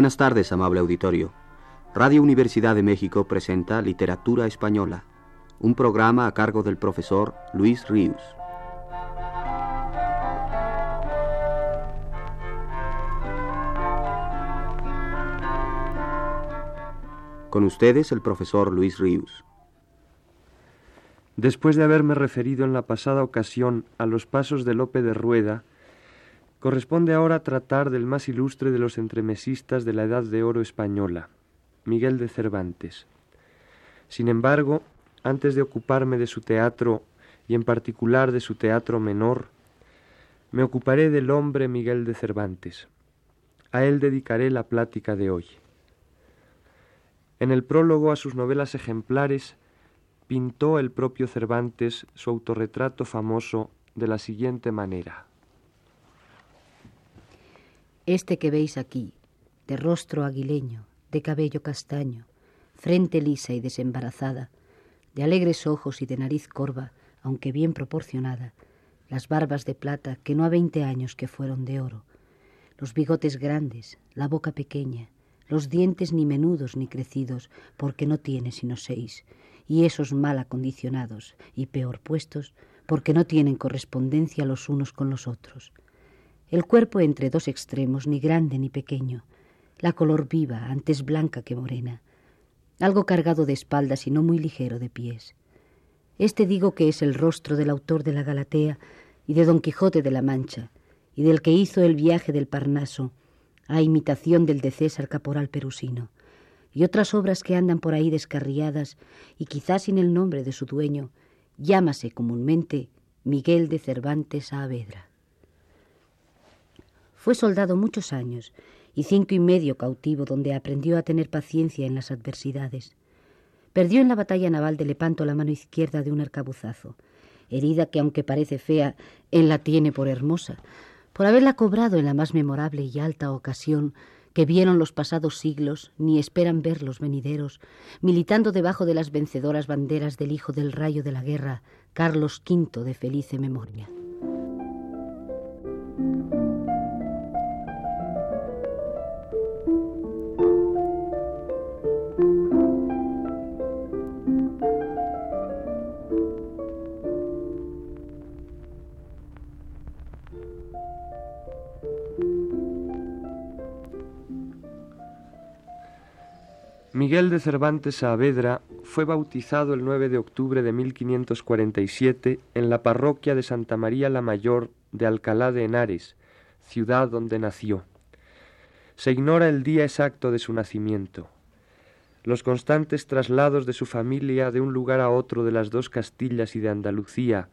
Buenas tardes, amable auditorio. Radio Universidad de México presenta Literatura Española, un programa a cargo del profesor Luis Ríos. Con ustedes el profesor Luis Ríos. Después de haberme referido en la pasada ocasión a los pasos de Lope de Rueda, corresponde ahora tratar del más ilustre de los entremesistas de la Edad de Oro española, Miguel de Cervantes. Sin embargo, antes de ocuparme de su teatro y en particular de su teatro menor, me ocuparé del hombre Miguel de Cervantes. A él dedicaré la plática de hoy. En el prólogo a sus novelas ejemplares pintó el propio Cervantes su autorretrato famoso de la siguiente manera. Este que veis aquí, de rostro aguileño, de cabello castaño, frente lisa y desembarazada, de alegres ojos y de nariz corva, aunque bien proporcionada, las barbas de plata que no ha veinte años que fueron de oro, los bigotes grandes, la boca pequeña, los dientes ni menudos ni crecidos, porque no tiene sino seis, y esos mal acondicionados y peor puestos, porque no tienen correspondencia los unos con los otros. El cuerpo entre dos extremos, ni grande ni pequeño, la color viva, antes blanca que morena, algo cargado de espaldas y no muy ligero de pies. Este digo que es el rostro del autor de la Galatea y de Don Quijote de la Mancha, y del que hizo el viaje del Parnaso, a imitación del de César Caporal Perusino, y otras obras que andan por ahí descarriadas y quizás sin el nombre de su dueño, llámase comúnmente Miguel de Cervantes Saavedra. Fue soldado muchos años y cinco y medio cautivo donde aprendió a tener paciencia en las adversidades. Perdió en la batalla naval de Lepanto la mano izquierda de un arcabuzazo, herida que aunque parece fea, él la tiene por hermosa, por haberla cobrado en la más memorable y alta ocasión que vieron los pasados siglos ni esperan ver los venideros, militando debajo de las vencedoras banderas del hijo del rayo de la guerra, Carlos V de felice memoria. Miguel de Cervantes Saavedra fue bautizado el 9 de octubre de 1547 en la parroquia de Santa María la Mayor de Alcalá de Henares, ciudad donde nació. Se ignora el día exacto de su nacimiento. Los constantes traslados de su familia de un lugar a otro de las dos Castillas y de Andalucía,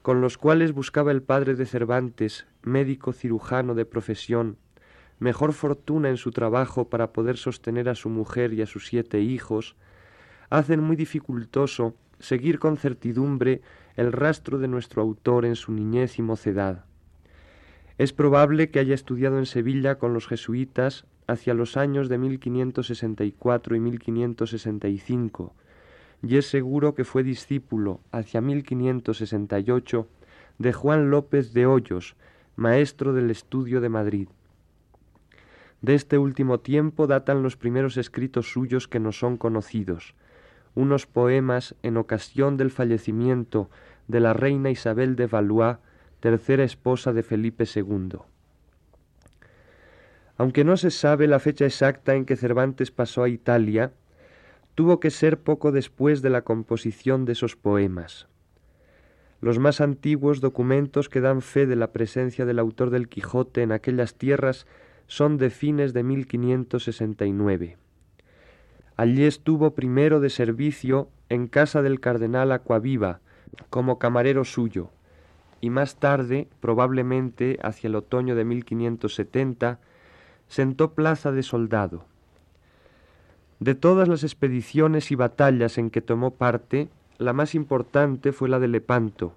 con los cuales buscaba el padre de Cervantes, médico cirujano de profesión, mejor fortuna en su trabajo para poder sostener a su mujer y a sus siete hijos, hacen muy dificultoso seguir con certidumbre el rastro de nuestro autor en su niñez y mocedad. Es probable que haya estudiado en Sevilla con los jesuitas hacia los años de 1564 y 1565, y es seguro que fue discípulo hacia 1568 de Juan López de Hoyos, maestro del estudio de Madrid. De este último tiempo datan los primeros escritos suyos que nos son conocidos, unos poemas en ocasión del fallecimiento de la reina Isabel de Valois, tercera esposa de Felipe II. Aunque no se sabe la fecha exacta en que Cervantes pasó a Italia, tuvo que ser poco después de la composición de esos poemas. Los más antiguos documentos que dan fe de la presencia del autor del Quijote en aquellas tierras son de fines de 1569. Allí estuvo primero de servicio en casa del cardenal Aquaviva, como camarero suyo, y más tarde, probablemente hacia el otoño de 1570, sentó plaza de soldado. De todas las expediciones y batallas en que tomó parte, la más importante fue la de Lepanto,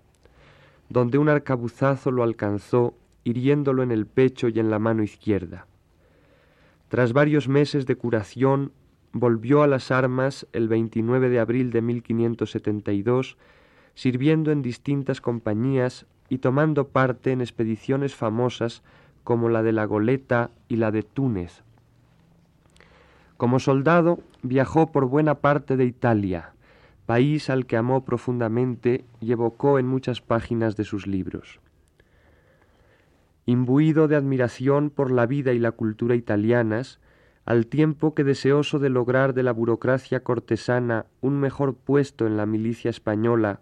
donde un arcabuzazo lo alcanzó hiriéndolo en el pecho y en la mano izquierda. Tras varios meses de curación, volvió a las armas el 29 de abril de 1572, sirviendo en distintas compañías y tomando parte en expediciones famosas como la de la Goleta y la de Túnez. Como soldado viajó por buena parte de Italia, país al que amó profundamente y evocó en muchas páginas de sus libros. Imbuido de admiración por la vida y la cultura italianas, al tiempo que deseoso de lograr de la burocracia cortesana un mejor puesto en la milicia española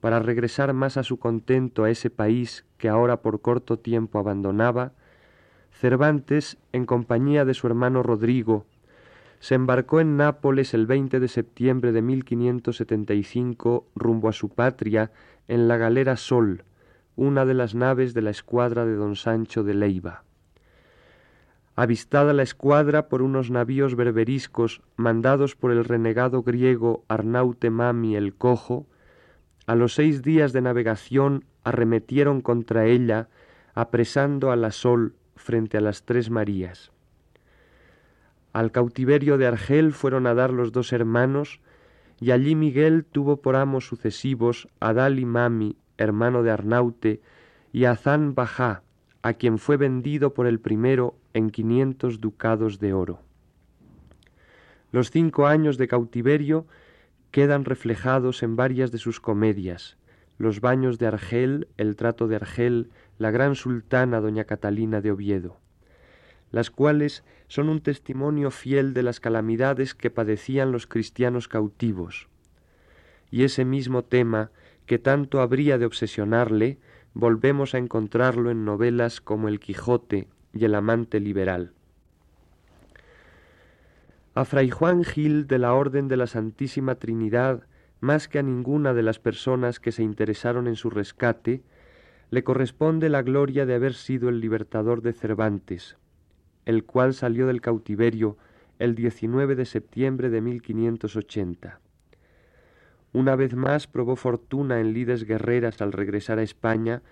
para regresar más a su contento a ese país que ahora por corto tiempo abandonaba, Cervantes, en compañía de su hermano Rodrigo, se embarcó en Nápoles el 20 de septiembre de 1575 rumbo a su patria en la galera Sol, una de las naves de la escuadra de don Sancho de Leiva. Avistada la escuadra por unos navíos berberiscos mandados por el renegado griego Arnaute Mami el Cojo, a los seis días de navegación arremetieron contra ella, apresando a la Sol frente a las tres Marías. Al cautiverio de Argel fueron a dar los dos hermanos, y allí Miguel tuvo por amos sucesivos a Dali Mami, hermano de Arnaute, y a Zan Bajá, a quien fue vendido por el primero en quinientos ducados de oro. Los cinco años de cautiverio quedan reflejados en varias de sus comedias, Los baños de Argel, El trato de Argel, La gran sultana doña Catalina de Oviedo, las cuales son un testimonio fiel de las calamidades que padecían los cristianos cautivos. Y ese mismo tema, que tanto habría de obsesionarle, volvemos a encontrarlo en novelas como El Quijote y El amante liberal. A Fray Juan Gil de la Orden de la Santísima Trinidad, más que a ninguna de las personas que se interesaron en su rescate, le corresponde la gloria de haber sido el libertador de Cervantes, el cual salió del cautiverio el 19 de septiembre de 1580. Una vez más probó fortuna en lides guerreras al regresar a España,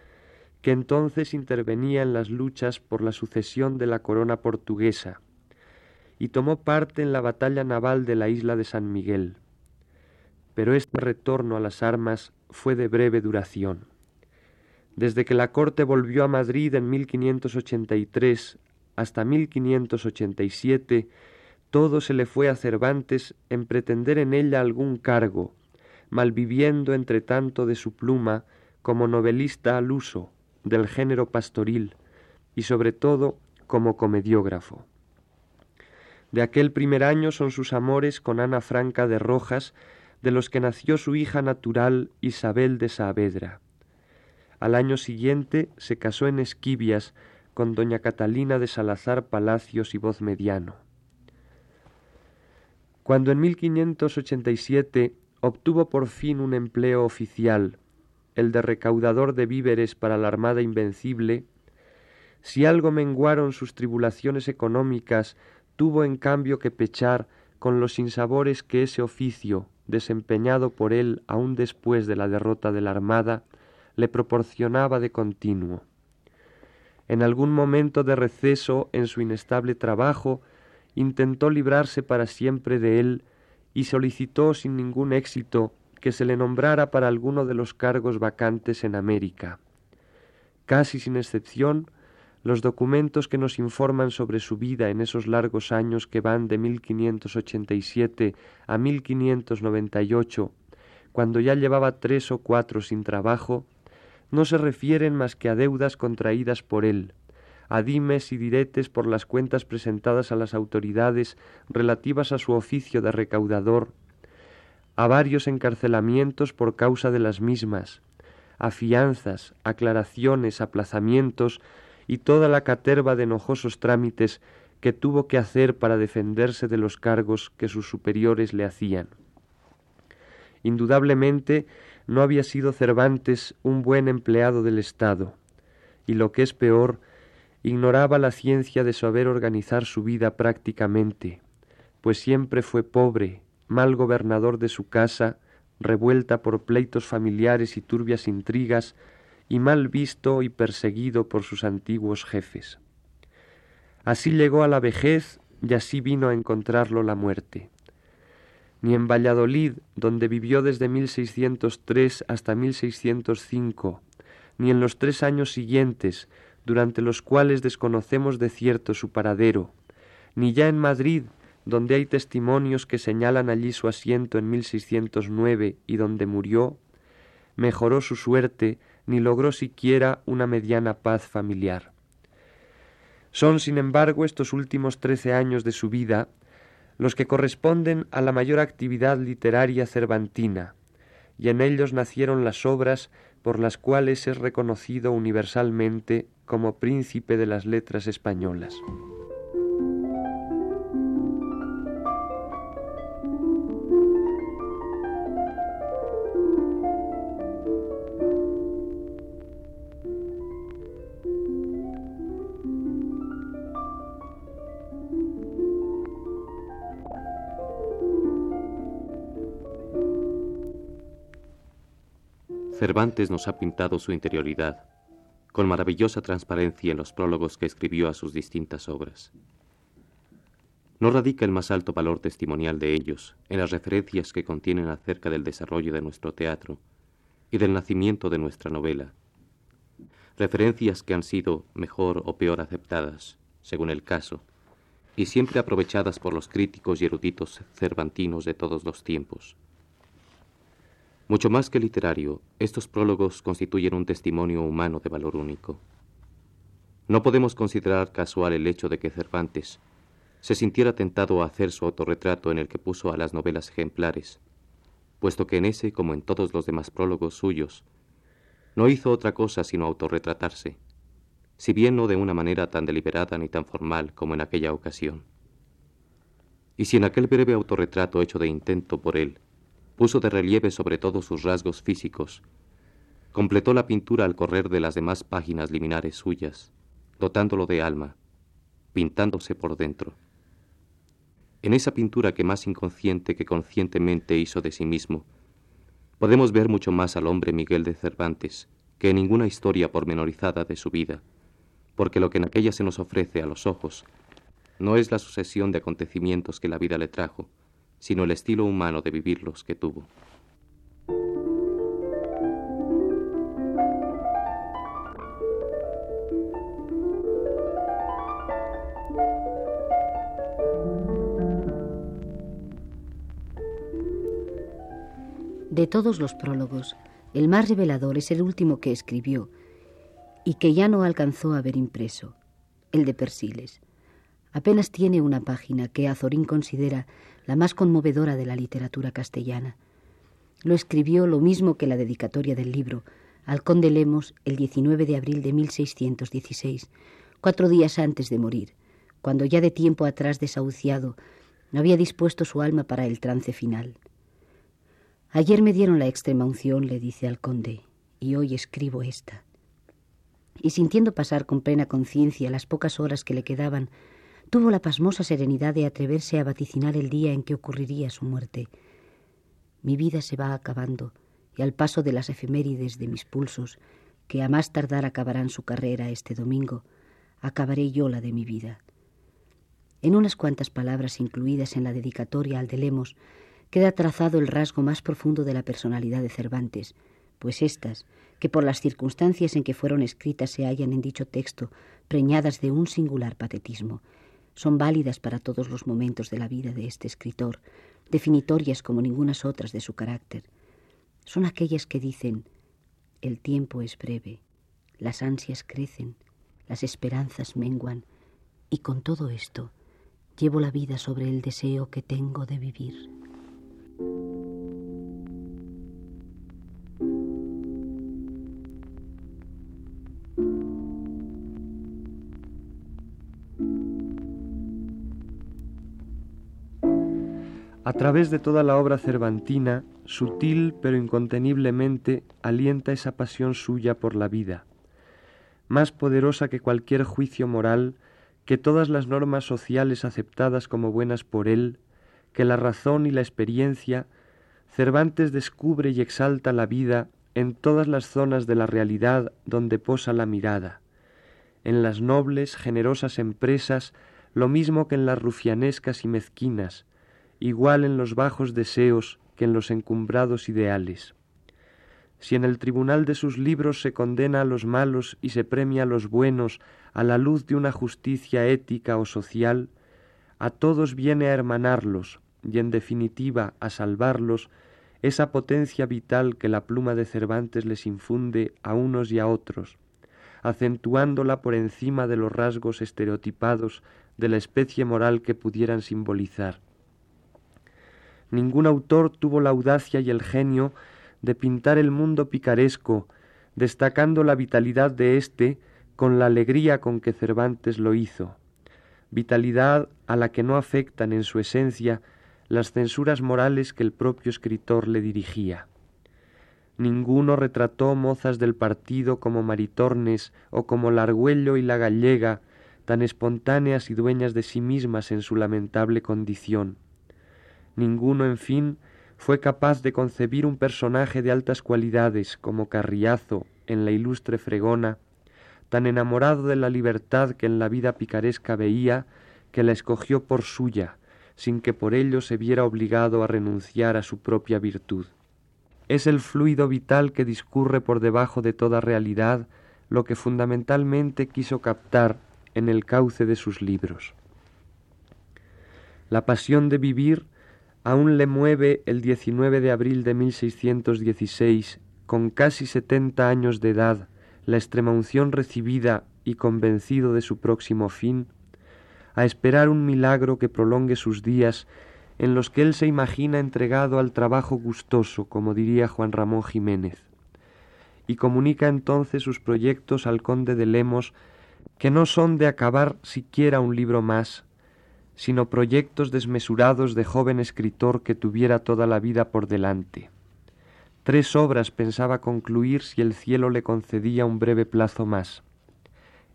que entonces intervenía en las luchas por la sucesión de la corona portuguesa, y tomó parte en la batalla naval de la isla de San Miguel. Pero este retorno a las armas fue de breve duración. Desde que la corte volvió a Madrid en 1583 hasta 1587, todo se le fue a Cervantes en pretender en ella algún cargo, malviviendo entre tanto de su pluma como novelista al uso del género pastoril y sobre todo como comediógrafo. De aquel primer año son sus amores con Ana Franca de Rojas, de los que nació su hija natural Isabel de Saavedra. Al año siguiente se casó en Esquivias con doña Catalina de Salazar Palacios y Voz Mediano. Cuando en 1587 obtuvo por fin un empleo oficial, el de recaudador de víveres para la Armada Invencible, si algo menguaron sus tribulaciones económicas tuvo en cambio que pechar con los sinsabores que ese oficio, desempeñado por él aún después de la derrota de la Armada, le proporcionaba de continuo. En algún momento de receso en su inestable trabajo, intentó librarse para siempre de él y solicitó sin ningún éxito que se le nombrara para alguno de los cargos vacantes en América. Casi sin excepción, los documentos que nos informan sobre su vida en esos largos años que van de 1587 a 1598, cuando ya llevaba tres o cuatro sin trabajo, no se refieren más que a deudas contraídas por él, a dimes y diretes por las cuentas presentadas a las autoridades relativas a su oficio de recaudador, a varios encarcelamientos por causa de las mismas, a fianzas, aclaraciones, aplazamientos y toda la caterva de enojosos trámites que tuvo que hacer para defenderse de los cargos que sus superiores le hacían. Indudablemente no había sido Cervantes un buen empleado del Estado, y lo que es peor, ignoraba la ciencia de saber organizar su vida prácticamente, pues siempre fue pobre, mal gobernador de su casa, revuelta por pleitos familiares y turbias intrigas, y mal visto y perseguido por sus antiguos jefes. Así llegó a la vejez y así vino a encontrarlo la muerte. Ni en Valladolid, donde vivió desde 1603 hasta 1605, ni en los tres años siguientes, durante los cuales desconocemos de cierto su paradero, ni ya en Madrid, donde hay testimonios que señalan allí su asiento en 1609 y donde murió, mejoró su suerte ni logró siquiera una mediana paz familiar. Son, sin embargo, estos últimos trece años de su vida los que corresponden a la mayor actividad literaria cervantina, y en ellos nacieron las obras por las cuales es reconocido universalmente como príncipe de las letras españolas. Cervantes nos ha pintado su interioridad con maravillosa transparencia en los prólogos que escribió a sus distintas obras. No radica el más alto valor testimonial de ellos en las referencias que contienen acerca del desarrollo de nuestro teatro y del nacimiento de nuestra novela, referencias que han sido mejor o peor aceptadas, según el caso, y siempre aprovechadas por los críticos y eruditos cervantinos de todos los tiempos. Mucho más que literario, estos prólogos constituyen un testimonio humano de valor único. No podemos considerar casual el hecho de que Cervantes se sintiera tentado a hacer su autorretrato en el que puso a las novelas ejemplares, puesto que en ese, como en todos los demás prólogos suyos, no hizo otra cosa sino autorretratarse, si bien no de una manera tan deliberada ni tan formal como en aquella ocasión. Y si en aquel breve autorretrato hecho de intento por él, puso de relieve sobre todo sus rasgos físicos, completó la pintura al correr de las demás páginas liminares suyas, dotándolo de alma, pintándose por dentro. En esa pintura que más inconsciente que conscientemente hizo de sí mismo, podemos ver mucho más al hombre Miguel de Cervantes que en ninguna historia pormenorizada de su vida, porque lo que en aquella se nos ofrece a los ojos no es la sucesión de acontecimientos que la vida le trajo, sino el estilo humano de vivirlos que tuvo. De todos los prólogos, el más revelador es el último que escribió y que ya no alcanzó a ver impreso, el de Persiles. Apenas tiene una página que Azorín considera la más conmovedora de la literatura castellana. Lo escribió lo mismo que la dedicatoria del libro al conde Lemos el 19 de abril de 1616, cuatro días antes de morir, cuando ya de tiempo atrás desahuciado había dispuesto su alma para el trance final. Ayer me dieron la extrema unción, le dice al conde, y hoy escribo esta. Y sintiendo pasar con plena conciencia las pocas horas que le quedaban tuvo la pasmosa serenidad de atreverse a vaticinar el día en que ocurriría su muerte. Mi vida se va acabando, y al paso de las efemérides de mis pulsos, que a más tardar acabarán su carrera este domingo, acabaré yo la de mi vida. En unas cuantas palabras incluidas en la dedicatoria al de Lemos queda trazado el rasgo más profundo de la personalidad de Cervantes, pues éstas, que por las circunstancias en que fueron escritas se hallan en dicho texto, preñadas de un singular patetismo, son válidas para todos los momentos de la vida de este escritor, definitorias como ningunas otras de su carácter. Son aquellas que dicen, el tiempo es breve, las ansias crecen, las esperanzas menguan, y con todo esto llevo la vida sobre el deseo que tengo de vivir. A través de toda la obra cervantina, sutil pero inconteniblemente, alienta esa pasión suya por la vida, más poderosa que cualquier juicio moral, que todas las normas sociales aceptadas como buenas por él, que la razón y la experiencia, Cervantes descubre y exalta la vida en todas las zonas de la realidad donde posa la mirada, en las nobles, generosas empresas, lo mismo que en las rufianescas y mezquinas, igual en los bajos deseos que en los encumbrados ideales. Si en el tribunal de sus libros se condena a los malos y se premia a los buenos a la luz de una justicia ética o social, a todos viene a hermanarlos y en definitiva a salvarlos esa potencia vital que la pluma de Cervantes les infunde a unos y a otros, acentuándola por encima de los rasgos estereotipados de la especie moral que pudieran simbolizar. Ningún autor tuvo la audacia y el genio de pintar el mundo picaresco, destacando la vitalidad de éste con la alegría con que Cervantes lo hizo, vitalidad a la que no afectan en su esencia las censuras morales que el propio escritor le dirigía. Ninguno retrató mozas del partido como Maritornes o como la Argüello y la Gallega, tan espontáneas y dueñas de sí mismas en su lamentable condición. Ninguno, en fin, fue capaz de concebir un personaje de altas cualidades como Carriazo en la ilustre fregona, tan enamorado de la libertad que en la vida picaresca veía, que la escogió por suya, sin que por ello se viera obligado a renunciar a su propia virtud. Es el fluido vital que discurre por debajo de toda realidad lo que fundamentalmente quiso captar en el cauce de sus libros. La pasión de vivir aún le mueve el 19 de abril de 1616, con casi setenta años de edad, la extremaunción recibida y convencido de su próximo fin, a esperar un milagro que prolongue sus días en los que él se imagina entregado al trabajo gustoso, como diría Juan Ramón Jiménez, y comunica entonces sus proyectos al conde de Lemos, que no son de acabar siquiera un libro más, sino proyectos desmesurados de joven escritor que tuviera toda la vida por delante. Tres obras pensaba concluir si el cielo le concedía un breve plazo más.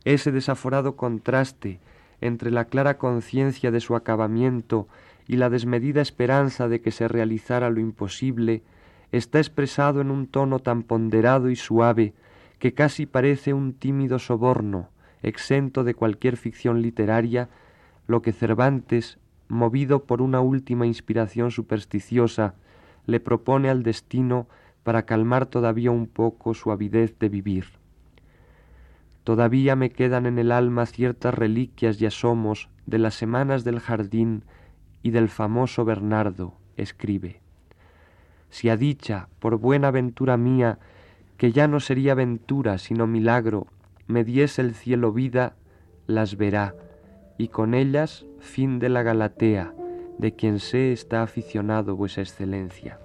Ese desaforado contraste entre la clara conciencia de su acabamiento y la desmedida esperanza de que se realizara lo imposible, está expresado en un tono tan ponderado y suave que casi parece un tímido soborno, exento de cualquier ficción literaria, lo que Cervantes, movido por una última inspiración supersticiosa, le propone al destino para calmar todavía un poco su avidez de vivir. Todavía me quedan en el alma ciertas reliquias y asomos de las semanas del jardín y del famoso Bernardo, escribe. Si a dicha, por buena ventura mía, que ya no sería ventura sino milagro, me diese el cielo vida, las verá, y con ellas fin de la Galatea, de quien sé está aficionado vuesa excelencia.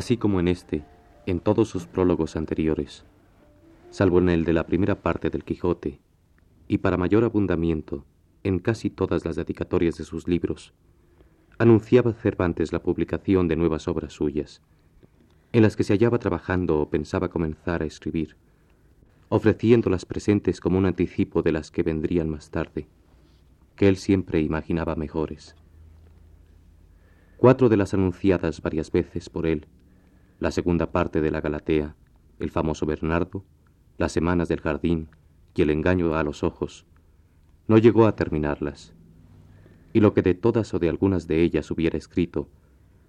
Así como en este, en todos sus prólogos anteriores, salvo en el de la primera parte del Quijote, y para mayor abundamiento, en casi todas las dedicatorias de sus libros, anunciaba Cervantes la publicación de nuevas obras suyas, en las que se hallaba trabajando o pensaba comenzar a escribir, ofreciendo las presentes como un anticipo de las que vendrían más tarde, que él siempre imaginaba mejores. Cuatro de las anunciadas varias veces por él la segunda parte de la Galatea, el famoso Bernardo, las semanas del jardín y el engaño a los ojos, no llegó a terminarlas, y lo que de todas o de algunas de ellas hubiera escrito,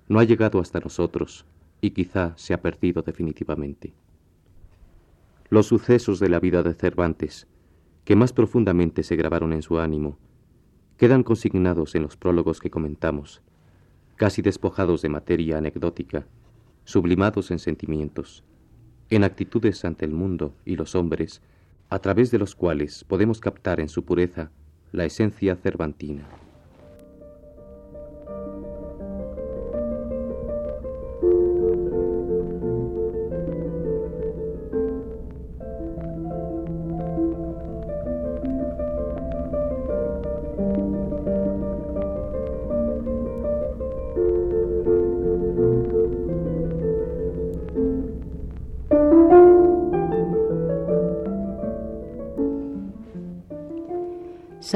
no ha llegado hasta nosotros y quizá se ha perdido definitivamente. Los sucesos de la vida de Cervantes, que más profundamente se grabaron en su ánimo, quedan consignados en los prólogos que comentamos, casi despojados de materia anecdótica, sublimados en sentimientos, en actitudes ante el mundo y los hombres, a través de los cuales podemos captar en su pureza la esencia cervantina.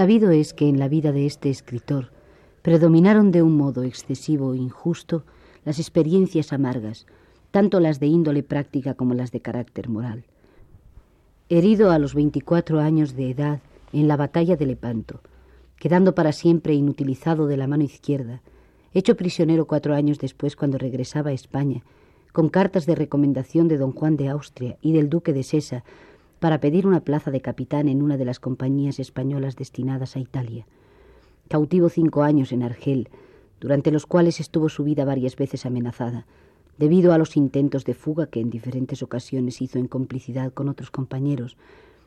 Sabido es que en la vida de este escritor predominaron de un modo excesivo e injusto las experiencias amargas, tanto las de índole práctica como las de carácter moral. Herido a los 24 años de edad en la batalla de Lepanto, quedando para siempre inutilizado de la mano izquierda, hecho prisionero cuatro años después cuando regresaba a España, con cartas de recomendación de don Juan de Austria y del duque de Sesa para pedir una plaza de capitán en una de las compañías españolas destinadas a Italia. Cautivo cinco años en Argel, durante los cuales estuvo su vida varias veces amenazada, debido a los intentos de fuga que en diferentes ocasiones hizo en complicidad con otros compañeros,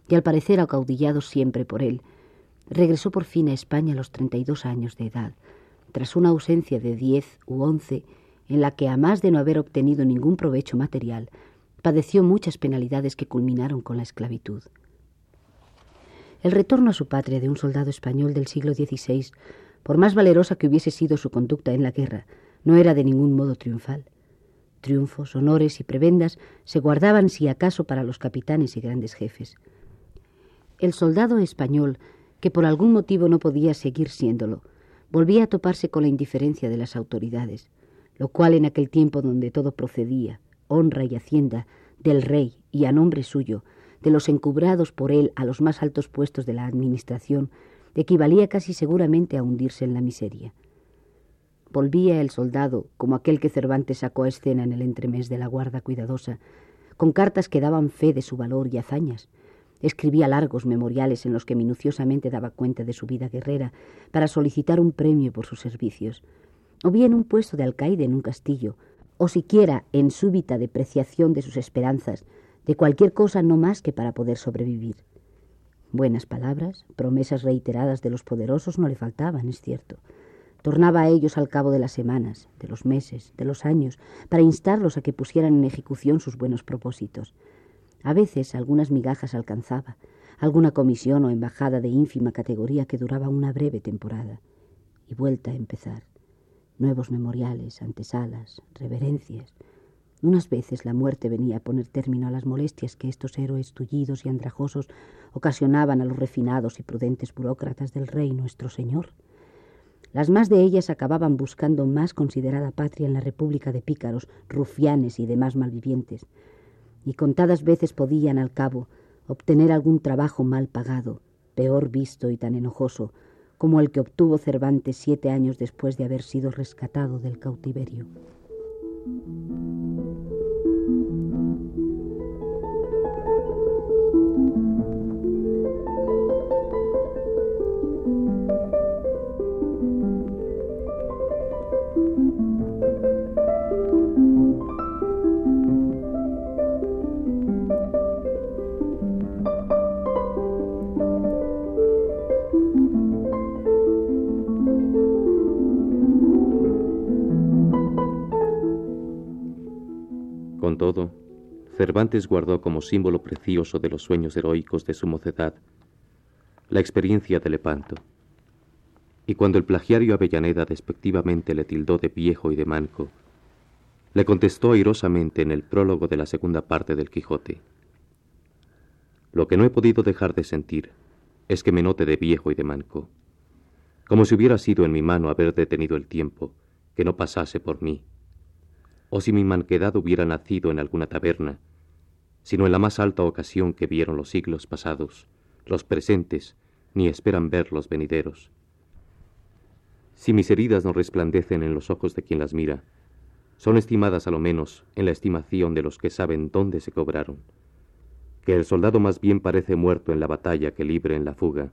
y al parecer acaudillado siempre por él, regresó por fin a España a los 32 años de edad, tras una ausencia de diez u once en la que, a más de no haber obtenido ningún provecho material, padeció muchas penalidades que culminaron con la esclavitud. El retorno a su patria de un soldado español del siglo XVI, por más valerosa que hubiese sido su conducta en la guerra, no era de ningún modo triunfal. Triunfos, honores y prebendas se guardaban si acaso para los capitanes y grandes jefes. El soldado español, que por algún motivo no podía seguir siéndolo, volvía a toparse con la indiferencia de las autoridades, lo cual en aquel tiempo donde todo procedía, honra y hacienda, del rey y a nombre suyo, de los encubrados por él a los más altos puestos de la administración, equivalía casi seguramente a hundirse en la miseria. Volvía el soldado, como aquel que Cervantes sacó a escena en el entremés de la guarda cuidadosa, con cartas que daban fe de su valor y hazañas, Escribía largos memoriales en los que minuciosamente daba cuenta de su vida guerrera para solicitar un premio por sus servicios, o bien un puesto de alcaide en un castillo, o siquiera en súbita depreciación de sus esperanzas, de cualquier cosa no más que para poder sobrevivir. Buenas palabras, promesas reiteradas de los poderosos no le faltaban, es cierto. Tornaba a ellos al cabo de las semanas, de los meses, de los años, para instarlos a que pusieran en ejecución sus buenos propósitos. A veces algunas migajas alcanzaba, alguna comisión o embajada de ínfima categoría que duraba una breve temporada. Y vuelta a empezar. Nuevos memoriales, antesalas, reverencias. Unas veces la muerte venía a poner término a las molestias que estos héroes tullidos y andrajosos ocasionaban a los refinados y prudentes burócratas del rey nuestro Señor. Las más de ellas acababan buscando más considerada patria en la república de pícaros, rufianes y demás malvivientes, y contadas veces podían al cabo obtener algún trabajo mal pagado, peor visto y tan enojoso como el que obtuvo Cervantes siete años después de haber sido rescatado del cautiverio. Cervantes guardó como símbolo precioso de los sueños heroicos de su mocedad la experiencia de Lepanto. Y cuando el plagiario Avellaneda despectivamente le tildó de viejo y de manco, le contestó airosamente en el prólogo de la segunda parte del Quijote. Lo que no he podido dejar de sentir es que me note de viejo y de manco, como si hubiera sido en mi mano haber detenido el tiempo, que no pasase por mí, o si mi manquedad hubiera nacido en alguna taberna, sino en la más alta ocasión que vieron los siglos pasados, los presentes, ni esperan ver los venideros. Si mis heridas no resplandecen en los ojos de quien las mira, son estimadas a lo menos en la estimación de los que saben dónde se cobraron, que el soldado más bien parece muerto en la batalla que libre en la fuga.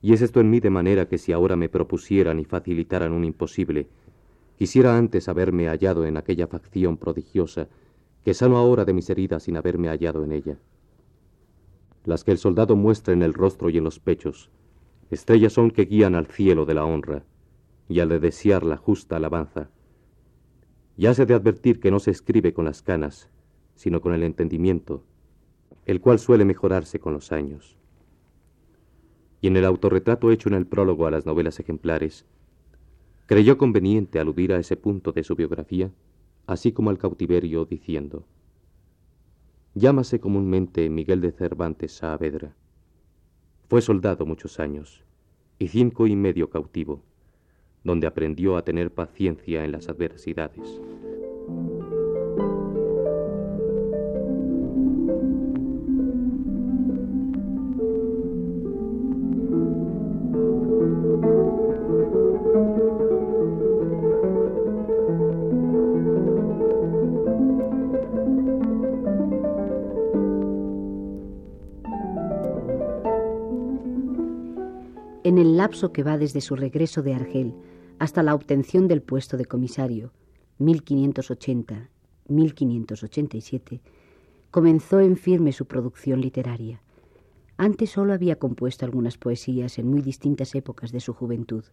Y es esto en mí de manera que si ahora me propusieran y facilitaran un imposible, Quisiera antes haberme hallado en aquella facción prodigiosa, que sano ahora de mis heridas sin haberme hallado en ella. Las que el soldado muestra en el rostro y en los pechos, estrellas son que guían al cielo de la honra, y al de desear la justa alabanza. Y hace de advertir que no se escribe con las canas, sino con el entendimiento, el cual suele mejorarse con los años. Y en el autorretrato hecho en el prólogo a las novelas ejemplares, Creyó conveniente aludir a ese punto de su biografía, así como al cautiverio, diciendo, Llámase comúnmente Miguel de Cervantes Saavedra. Fue soldado muchos años, y cinco y medio cautivo, donde aprendió a tener paciencia en las adversidades. Lapso que va desde su regreso de Argel hasta la obtención del puesto de comisario, 1580-1587, comenzó en firme su producción literaria. Antes solo había compuesto algunas poesías en muy distintas épocas de su juventud.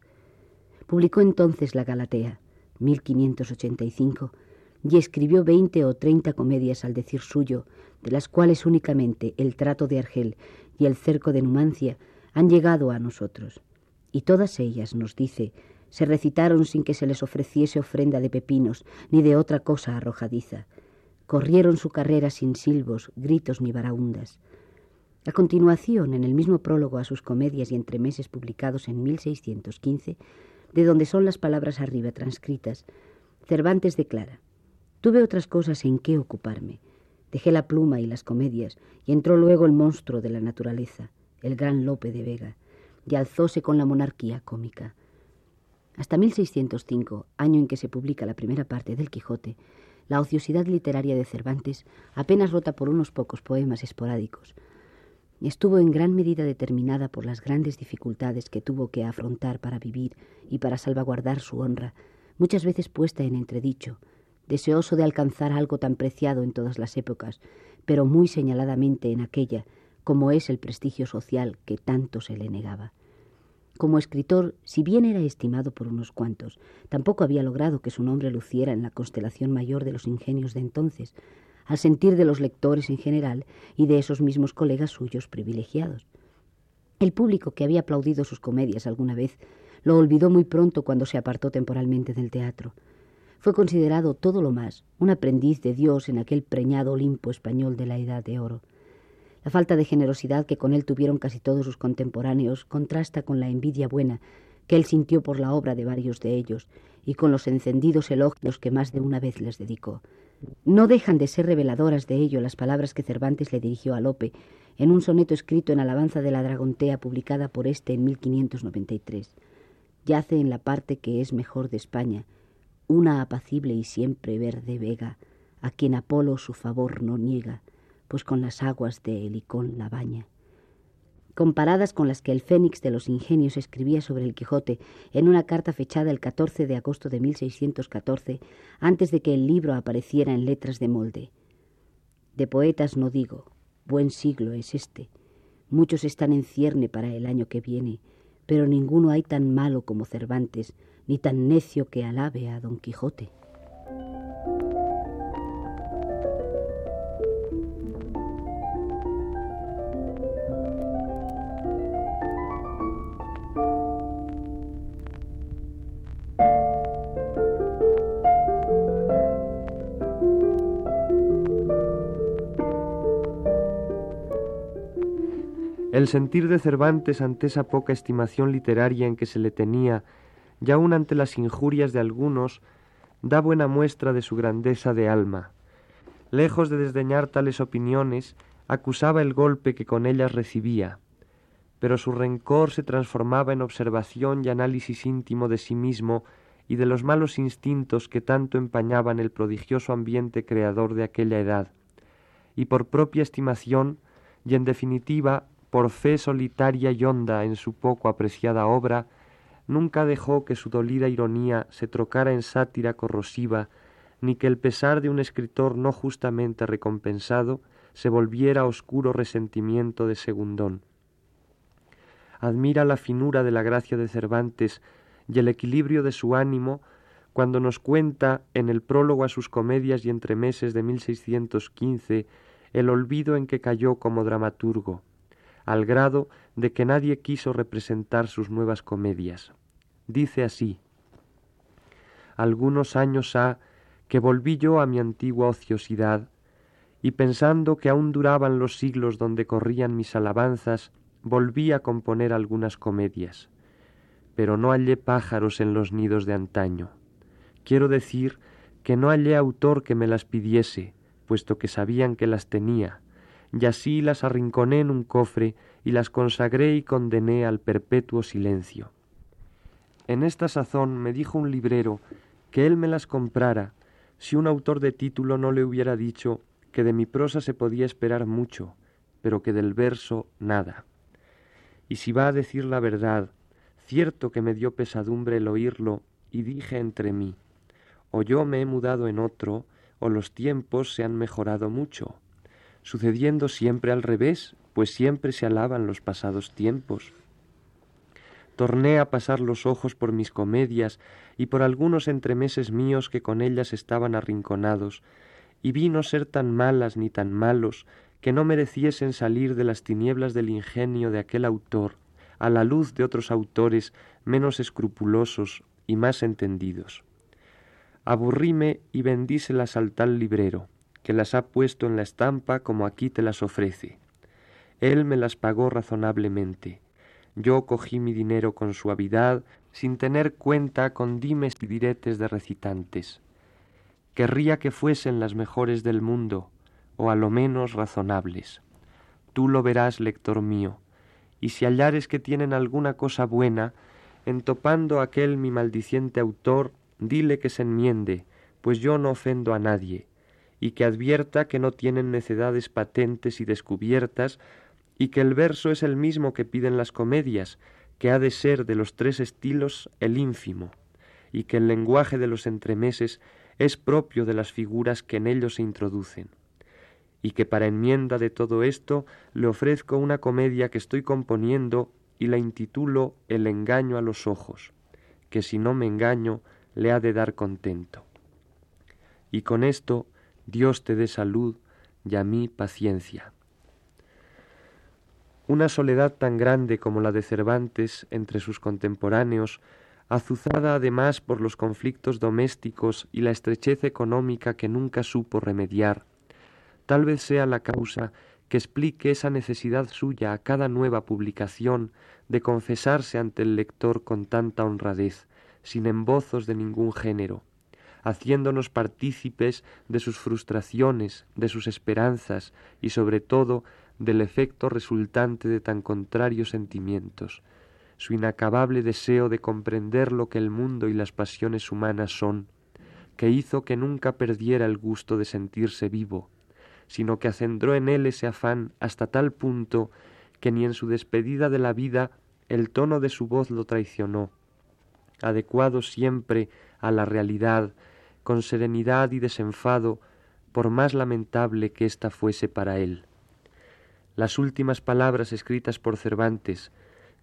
Publicó entonces La Galatea, 1585, y escribió veinte o treinta comedias al decir suyo, de las cuales únicamente El trato de Argel y El cerco de Numancia han llegado a nosotros. Y todas ellas, nos dice, se recitaron sin que se les ofreciese ofrenda de pepinos ni de otra cosa arrojadiza. Corrieron su carrera sin silbos, gritos ni baraundas. A continuación, en el mismo prólogo a sus comedias y entremeses publicados en 1615, de donde son las palabras arriba transcritas, Cervantes declara, Tuve otras cosas en qué ocuparme. Dejé la pluma y las comedias, y entró luego el monstruo de la naturaleza, el gran Lope de Vega, y alzóse con la monarquía cómica. Hasta 1605, año en que se publica la primera parte del Quijote, la ociosidad literaria de Cervantes, apenas rota por unos pocos poemas esporádicos, estuvo en gran medida determinada por las grandes dificultades que tuvo que afrontar para vivir y para salvaguardar su honra, muchas veces puesta en entredicho, deseoso de alcanzar algo tan preciado en todas las épocas, pero muy señaladamente en aquella, como es el prestigio social que tanto se le negaba. Como escritor, si bien era estimado por unos cuantos, tampoco había logrado que su nombre luciera en la constelación mayor de los ingenios de entonces, al sentir de los lectores en general y de esos mismos colegas suyos privilegiados. El público que había aplaudido sus comedias alguna vez lo olvidó muy pronto cuando se apartó temporalmente del teatro. Fue considerado todo lo más un aprendiz de Dios en aquel preñado Olimpo español de la Edad de Oro. La falta de generosidad que con él tuvieron casi todos sus contemporáneos contrasta con la envidia buena que él sintió por la obra de varios de ellos y con los encendidos elogios que más de una vez les dedicó. No dejan de ser reveladoras de ello las palabras que Cervantes le dirigió a Lope en un soneto escrito en alabanza de la Dragontea publicada por éste en 1593. Yace en la parte que es mejor de España, una apacible y siempre verde vega, a quien Apolo su favor no niega, pues con las aguas de Helicón la baña. Comparadas con las que el Fénix de los Ingenios escribía sobre el Quijote en una carta fechada el 14 de agosto de 1614, antes de que el libro apareciera en letras de molde. De poetas no digo, buen siglo es este. Muchos están en cierne para el año que viene, pero ninguno hay tan malo como Cervantes, ni tan necio que alabe a Don Quijote. Sentir de Cervantes ante esa poca estimación literaria en que se le tenía y aun ante las injurias de algunos, da buena muestra de su grandeza de alma. Lejos de desdeñar tales opiniones, acusaba el golpe que con ellas recibía, pero su rencor se transformaba en observación y análisis íntimo de sí mismo y de los malos instintos que tanto empañaban el prodigioso ambiente creador de aquella edad, y por propia estimación, y en definitiva por fe solitaria y honda en su poco apreciada obra, nunca dejó que su dolida ironía se trocara en sátira corrosiva, ni que el pesar de un escritor no justamente recompensado se volviera oscuro resentimiento de segundón. Admira la finura de la gracia de Cervantes y el equilibrio de su ánimo cuando nos cuenta en el prólogo a sus comedias y entremeses de 1615 el olvido en que cayó como dramaturgo al grado de que nadie quiso representar sus nuevas comedias. Dice así, Algunos años ha que volví yo a mi antigua ociosidad, y pensando que aún duraban los siglos donde corrían mis alabanzas, volví a componer algunas comedias. Pero no hallé pájaros en los nidos de antaño. Quiero decir que no hallé autor que me las pidiese, puesto que sabían que las tenía, y así las arrinconé en un cofre y las consagré y condené al perpetuo silencio. En esta sazón me dijo un librero que él me las comprara si un autor de título no le hubiera dicho que de mi prosa se podía esperar mucho, pero que del verso nada. Y si va a decir la verdad, Cierto que me dio pesadumbre el oírlo, y dije entre mí, o yo me he mudado en otro, o los tiempos se han mejorado mucho, sucediendo siempre al revés, pues siempre se alaban los pasados tiempos. Torné a pasar los ojos por mis comedias y por algunos entremeses míos que con ellas estaban arrinconados, y vi no ser tan malas ni tan malos que no mereciesen salir de las tinieblas del ingenio de aquel autor a la luz de otros autores menos escrupulosos y más entendidos. Aburríme y vendíselas al tal librero, que las ha puesto en la estampa como aquí te las ofrece. Él me las pagó razonablemente. Yo cogí mi dinero con suavidad, sin tener cuenta con dimes y diretes de recitantes. Querría que fuesen las mejores del mundo, o a lo menos razonables. Tú lo verás, lector mío, y si hallares que tienen alguna cosa buena, entopando aquel mi maldiciente autor, dile que se enmiende, pues yo no ofendo a nadie, y que advierta que no tienen necedades patentes y descubiertas, y que el verso es el mismo que piden las comedias, que ha de ser de los tres estilos el ínfimo, y que el lenguaje de los entremeses es propio de las figuras que en ellos se introducen y que para enmienda de todo esto le ofrezco una comedia que estoy componiendo y la intitulo El engaño a los ojos, que si no me engaño le ha de dar contento. Y con esto Dios te dé salud y a mí paciencia. Una soledad tan grande como la de Cervantes entre sus contemporáneos, azuzada además por los conflictos domésticos y la estrechez económica que nunca supo remediar, Tal vez sea la causa que explique esa necesidad suya a cada nueva publicación de confesarse ante el lector con tanta honradez, sin embozos de ningún género, haciéndonos partícipes de sus frustraciones, de sus esperanzas y sobre todo del efecto resultante de tan contrarios sentimientos, su inacabable deseo de comprender lo que el mundo y las pasiones humanas son, que hizo que nunca perdiera el gusto de sentirse vivo, sino que acendró en él ese afán hasta tal punto que ni en su despedida de la vida el tono de su voz lo traicionó, adecuado siempre a la realidad, con serenidad y desenfado, por más lamentable que ésta fuese para él. Las últimas palabras escritas por Cervantes,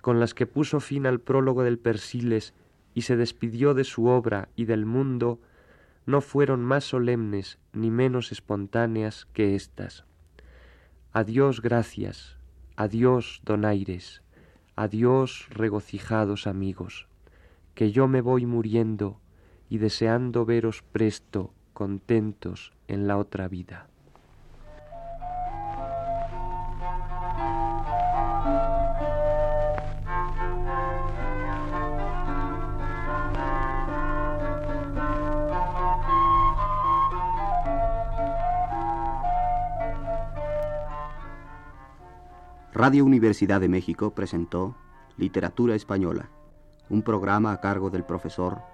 con las que puso fin al prólogo del Persiles y se despidió de su obra y del mundo, no fueron más solemnes ni menos espontáneas que éstas. Adiós gracias, adiós donaires, adiós regocijados amigos, que yo me voy muriendo y deseando veros presto, contentos en la otra vida. Radio Universidad de México presentó Literatura Española, un programa a cargo del profesor